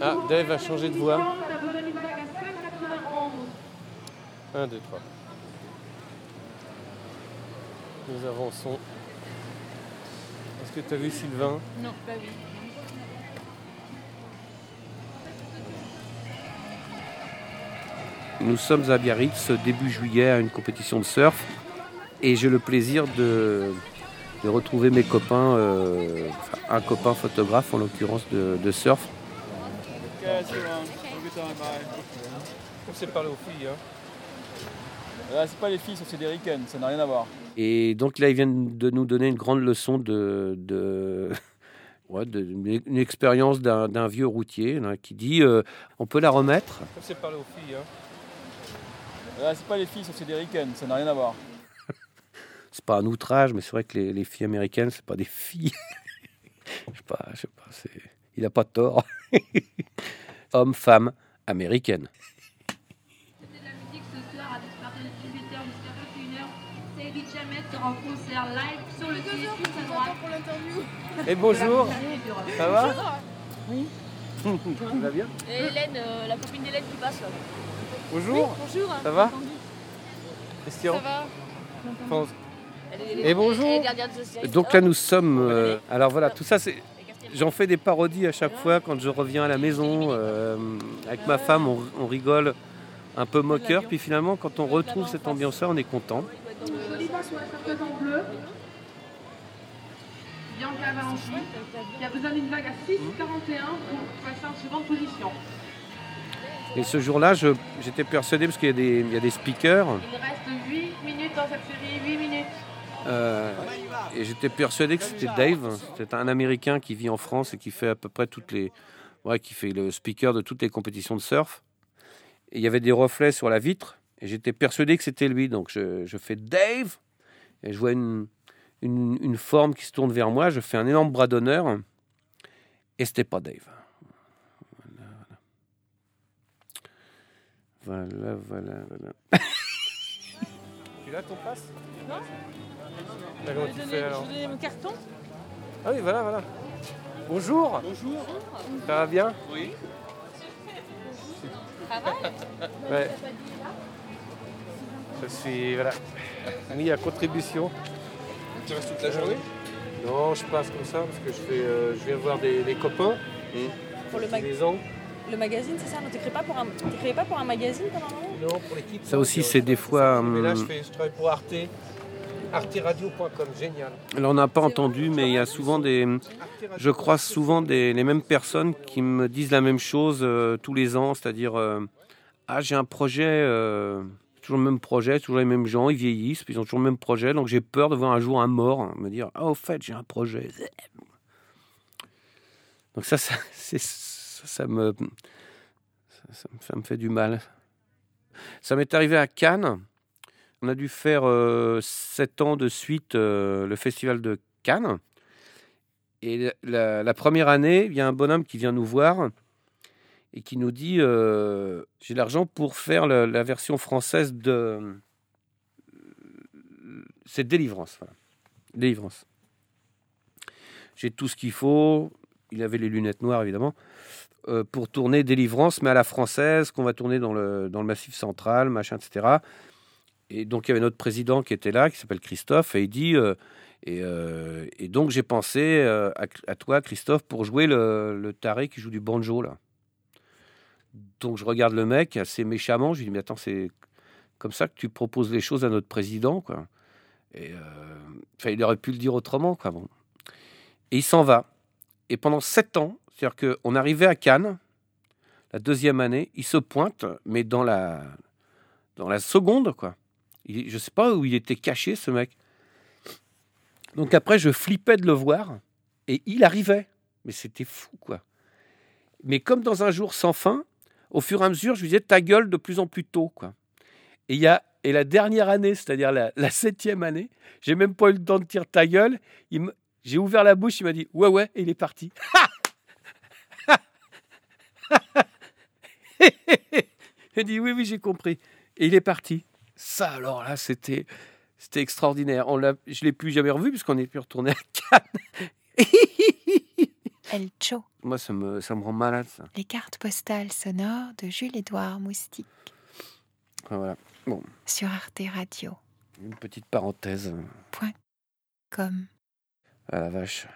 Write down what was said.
Ah, Dave a changé de voix. 1, 2, 3. Nous avançons. Est-ce que tu as vu Sylvain? Non, pas vu. Nous sommes à Biarritz début juillet à une compétition de surf et j'ai le plaisir de, de retrouver mes copains, euh, un copain photographe en l'occurrence de, de surf. On s'est parlé aux filles. Hein. Là, c'est pas les filles, c'est des ça n'a rien à voir. Et donc là, ils viennent de nous donner une grande leçon de, de, ouais, de- une, une expérience d'un d'un vieux routier là, qui dit euh, on peut la remettre. On s'est parlé aux filles. Hein. C'est pas les filles, c'est des ricaines, ça n'a rien à voir. C'est pas un outrage, mais c'est vrai que les, les filles américaines, c'est pas des filles. je sais pas, je sais pas. c'est- Il a pas tort. Homme, femme, américaine. C'était de la musique ce soir à partir de 18h jusqu'à 21h. Sadie Jamet sera en concert live sur le site juste à droite. pour l'interview. Et bonjour, ça va Oui. Tu vas bien? Et Hélène, euh, la copine d'Hélène qui passe là. Bonjour, Bonjour. ça va? Ça Christian? Va Pense- Et bonjour. Donc là, nous sommes. euh, alors voilà, tout ça, c'est. J'en fais des parodies à chaque fois quand je reviens à la maison. euh, avec ma femme, on, on rigole un peu moqueur. Puis finalement, quand on retrouve cette ambiance-là, on est content. Bianca Valenci, qui a besoin d'une vague à 6,41 pour passer en seconde position. Et ce jour-là, je- j'étais persuadé, parce qu'il y, a des- il y a des speakers, Il reste 8 minutes dans cette série, 8 minutes. Euh, et j'étais persuadé que c'était Dave. C'est un Américain qui vit en France et qui fait à peu près toutes les. Ouais, qui fait le speaker de toutes les compétitions de surf. Et il y avait des reflets sur la vitre, et j'étais persuadé que c'était lui. Donc je, fais Dave, et je vois une, forme qui se tourne vers moi. Je fais un énorme bras d'honneur, et c'était pas Dave. Voilà, voilà. voilà. Tu l'as ton passe Non. comment tu fais alors Je mon carton. Ah oui, voilà, voilà. Bonjour. Bonjour. Ça va bien Oui. Ça va Ouais. Je suis voilà, mis à contribution. Tu restes toute la journée Non, je passe comme ça parce que je, fais, euh, je viens voir des, des copains Pour le, tous mag- les ans. Le magazine, c'est ça Non, t'écris pas pour un, t'écrivais pas pour un magazine pendant un moment Non, pour l'équipe. Ça aussi, c'est des fois. Mais là, je, hum, fais, je travaille pour Arte. ArteRadio.com, génial. Alors, on n'a pas entendu, mais il y a souvent des. Je croise souvent des, les mêmes personnes qui me disent la même chose euh, tous les ans, c'est-à-dire euh, Ah, j'ai un projet, euh, toujours le même projet, toujours les mêmes gens, ils vieillissent, puis ils ont toujours le même projet, donc j'ai peur de voir un jour un mort hein, me dire Ah, au fait, j'ai un projet. Donc, ça, ça, c'est- ça, me, fait du mal. Ça m'est arrivé à Cannes. On a dû faire euh, sept ans de suite euh, le festival de Cannes. Et la, première année, il y a un bonhomme qui vient nous voir et qui nous dit euh, J'ai l'argent pour faire la, version française de. C'est Délivrance. Délivrance. J'ai tout ce qu'il faut. Il avait les lunettes noires, évidemment. euh, pour tourner Délivrance, mais à la française, qu'on va tourner dans le, dans le Massif central, machin, etc. Et donc, il y avait notre président qui était là, qui s'appelle Christophe, et il dit euh, et, euh, et donc, j'ai pensé à, toi, Christophe, pour jouer le, le taré qui joue du banjo, là. Donc, je regarde le mec assez méchamment. Je lui dis, mais attends, c'est comme ça que tu proposes les choses à notre président, quoi. Et il aurait pu le dire autrement, quoi. Bon. Et il s'en va. Et pendant sept ans, c'est-à-dire qu'on arrivait à Cannes, la deuxième année, il se pointe, mais dans la, dans la seconde, quoi. Je ne sais pas où il était caché, ce mec. Donc après, je flippais de le voir, et il arrivait. Mais c'était fou, quoi. Mais comme dans un jour sans fin, au fur et à mesure, je lui disais ta gueule de plus en plus tôt, quoi. Et, y a, et la dernière année, c'est-à-dire la, septième année, j'ai même pas eu le temps de dire ta gueule. Il me- J'ai ouvert la bouche, il m'a dit ouais, ouais, et il est parti. il a dit oui, oui, j'ai compris. Et il est parti. Ça, alors là, c'était, c'était extraordinaire. On l'a, je ne l'ai plus jamais revu puisqu'on est plus retourné à Cannes. chaud. Moi, ça me, ça me rend malade, ça. Les cartes postales sonores de Jules-Édouard Moustique Enfin, voilà. Bon, sur Arte Radio. une petite parenthèse. Comme À la vache.